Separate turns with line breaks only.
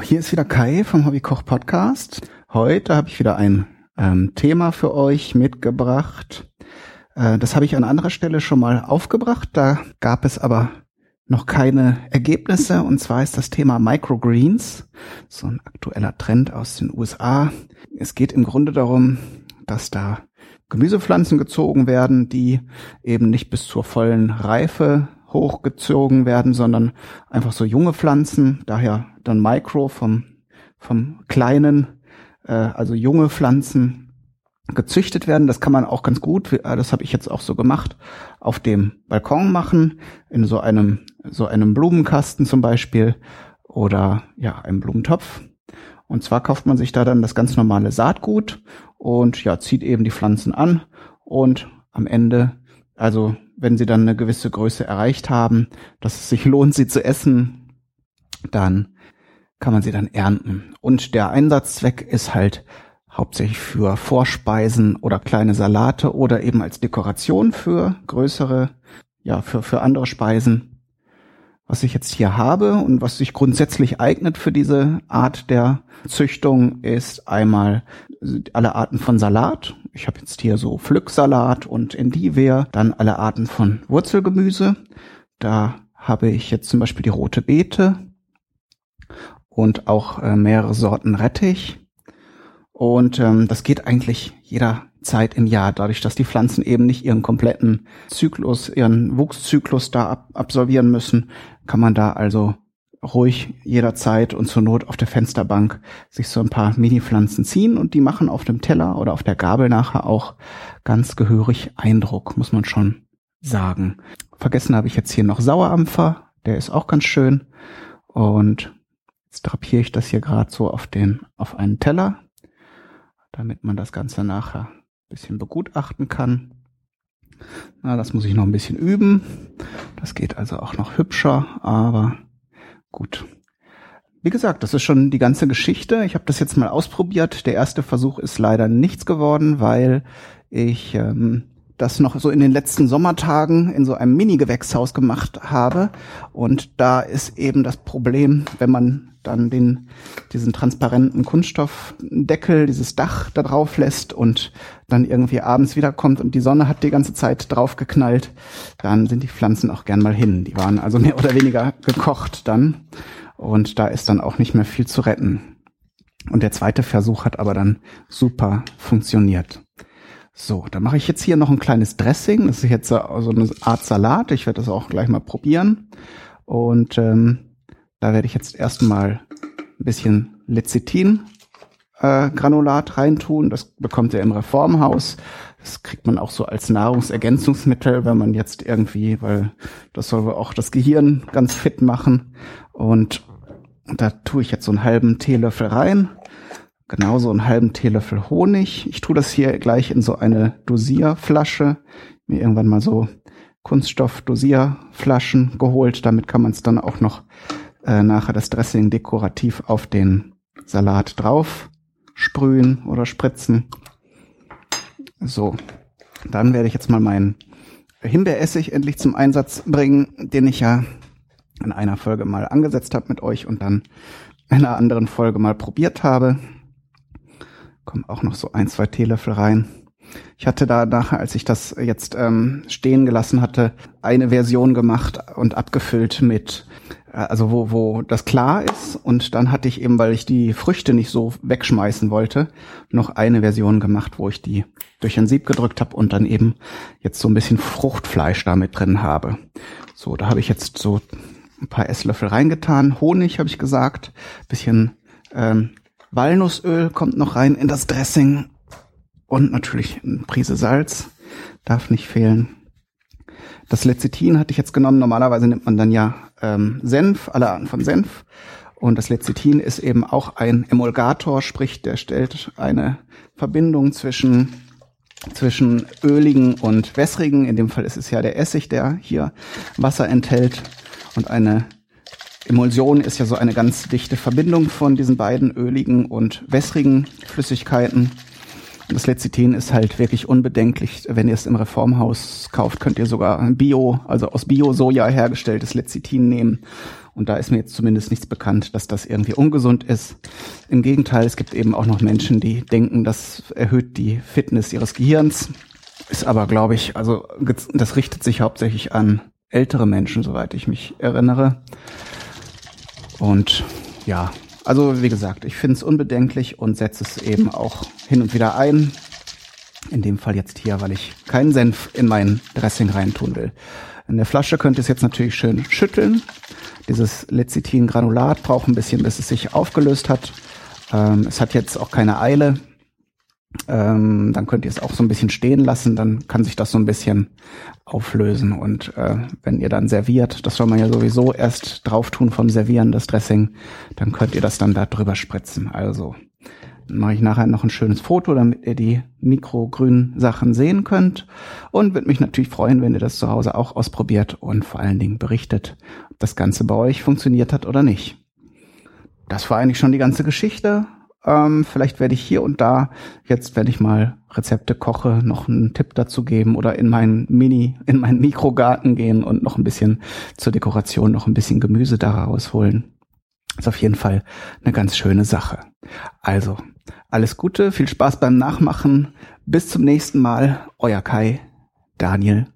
hier ist wieder Kai vom Hobbykoch Podcast. Heute habe ich wieder ein ähm, Thema für euch mitgebracht. Äh, das habe ich an anderer Stelle schon mal aufgebracht. Da gab es aber noch keine Ergebnisse. Und zwar ist das Thema Microgreens, so ein aktueller Trend aus den USA. Es geht im Grunde darum, dass da Gemüsepflanzen gezogen werden, die eben nicht bis zur vollen Reife hochgezogen werden, sondern einfach so junge Pflanzen, daher dann Micro vom, vom kleinen, äh, also junge Pflanzen gezüchtet werden. Das kann man auch ganz gut, äh, das habe ich jetzt auch so gemacht, auf dem Balkon machen, in so einem, so einem Blumenkasten zum Beispiel oder ja, einem Blumentopf. Und zwar kauft man sich da dann das ganz normale Saatgut und ja, zieht eben die Pflanzen an und am Ende, also wenn sie dann eine gewisse Größe erreicht haben, dass es sich lohnt, sie zu essen, dann kann man sie dann ernten. Und der Einsatzzweck ist halt hauptsächlich für Vorspeisen oder kleine Salate oder eben als Dekoration für größere, ja, für, für andere Speisen. Was ich jetzt hier habe und was sich grundsätzlich eignet für diese Art der Züchtung ist einmal alle Arten von Salat. Ich habe jetzt hier so Pflücksalat und Endivia, dann alle Arten von Wurzelgemüse. Da habe ich jetzt zum Beispiel die rote Beete und auch äh, mehrere Sorten Rettich. Und ähm, das geht eigentlich jederzeit im Jahr, dadurch, dass die Pflanzen eben nicht ihren kompletten Zyklus, ihren Wuchszyklus da ab absolvieren müssen, kann man da also ruhig jederzeit und zur Not auf der Fensterbank sich so ein paar Mini-Pflanzen ziehen und die machen auf dem Teller oder auf der Gabel nachher auch ganz gehörig Eindruck, muss man schon sagen. Vergessen habe ich jetzt hier noch Sauerampfer, der ist auch ganz schön und jetzt drapiere ich das hier gerade so auf den auf einen Teller, damit man das Ganze nachher ein bisschen begutachten kann. Na, das muss ich noch ein bisschen üben. Das geht also auch noch hübscher, aber Gut. Wie gesagt, das ist schon die ganze Geschichte. Ich habe das jetzt mal ausprobiert. Der erste Versuch ist leider nichts geworden, weil ich ähm, das noch so in den letzten Sommertagen in so einem Mini-Gewächshaus gemacht habe. Und da ist eben das Problem, wenn man dann den, diesen transparenten Kunststoffdeckel, dieses Dach da drauf lässt und dann irgendwie abends wiederkommt und die Sonne hat die ganze Zeit drauf geknallt, dann sind die Pflanzen auch gern mal hin. Die waren also mehr oder weniger gekocht dann und da ist dann auch nicht mehr viel zu retten. Und der zweite Versuch hat aber dann super funktioniert. So, dann mache ich jetzt hier noch ein kleines Dressing. Das ist jetzt so eine Art Salat. Ich werde das auch gleich mal probieren. Und ähm, da werde ich jetzt erstmal ein bisschen Lecithin äh, Granulat reintun. Das bekommt ihr im Reformhaus. Das kriegt man auch so als Nahrungsergänzungsmittel, wenn man jetzt irgendwie, weil das soll auch das Gehirn ganz fit machen. Und da tue ich jetzt so einen halben Teelöffel rein genauso einen halben Teelöffel Honig. Ich tue das hier gleich in so eine Dosierflasche. Mir irgendwann mal so Kunststoff-Dosierflaschen geholt. Damit kann man es dann auch noch äh, nachher das Dressing dekorativ auf den Salat drauf sprühen oder spritzen. So, dann werde ich jetzt mal meinen Himbeeressig endlich zum Einsatz bringen, den ich ja in einer Folge mal angesetzt habe mit euch und dann in einer anderen Folge mal probiert habe kommen auch noch so ein, zwei Teelöffel rein. Ich hatte da nachher, als ich das jetzt ähm, stehen gelassen hatte, eine Version gemacht und abgefüllt mit, äh, also wo, wo das klar ist. Und dann hatte ich eben, weil ich die Früchte nicht so wegschmeißen wollte, noch eine Version gemacht, wo ich die durch ein Sieb gedrückt habe und dann eben jetzt so ein bisschen Fruchtfleisch damit drin habe. So, da habe ich jetzt so ein paar Esslöffel reingetan. Honig habe ich gesagt, bisschen ähm, Walnussöl kommt noch rein in das Dressing und natürlich eine Prise Salz darf nicht fehlen. Das Lecithin hatte ich jetzt genommen. Normalerweise nimmt man dann ja ähm, Senf, alle Arten von Senf. Und das Lecithin ist eben auch ein Emulgator, sprich, der stellt eine Verbindung zwischen zwischen öligen und wässrigen. In dem Fall ist es ja der Essig, der hier Wasser enthält und eine Emulsion ist ja so eine ganz dichte Verbindung von diesen beiden öligen und wässrigen Flüssigkeiten. Das Lecithin ist halt wirklich unbedenklich. Wenn ihr es im Reformhaus kauft, könnt ihr sogar Bio, also aus Bio-Soja hergestelltes Lecithin nehmen. Und da ist mir jetzt zumindest nichts bekannt, dass das irgendwie ungesund ist. Im Gegenteil, es gibt eben auch noch Menschen, die denken, das erhöht die Fitness ihres Gehirns. Ist aber, glaube ich, also das richtet sich hauptsächlich an ältere Menschen, soweit ich mich erinnere. Und ja, also wie gesagt, ich finde es unbedenklich und setze es eben auch hin und wieder ein. In dem Fall jetzt hier, weil ich keinen Senf in mein Dressing reintun will. In der Flasche könnt ihr es jetzt natürlich schön schütteln. Dieses Lecithin-Granulat braucht ein bisschen, bis es sich aufgelöst hat. Ähm, es hat jetzt auch keine Eile. Ähm, dann könnt ihr es auch so ein bisschen stehen lassen, dann kann sich das so ein bisschen auflösen. Und äh, wenn ihr dann serviert, das soll man ja sowieso erst drauf tun vom Servieren, das Dressing, dann könnt ihr das dann da drüber spritzen. Also mache ich nachher noch ein schönes Foto, damit ihr die mikrogrünen Sachen sehen könnt. Und würde mich natürlich freuen, wenn ihr das zu Hause auch ausprobiert und vor allen Dingen berichtet, ob das Ganze bei euch funktioniert hat oder nicht. Das war eigentlich schon die ganze Geschichte. Ähm, vielleicht werde ich hier und da, jetzt wenn ich mal Rezepte koche, noch einen Tipp dazu geben oder in meinen Mini, in meinen Mikrogarten gehen und noch ein bisschen zur Dekoration noch ein bisschen Gemüse daraus holen. Ist auf jeden Fall eine ganz schöne Sache. Also, alles Gute, viel Spaß beim Nachmachen. Bis zum nächsten Mal. Euer Kai, Daniel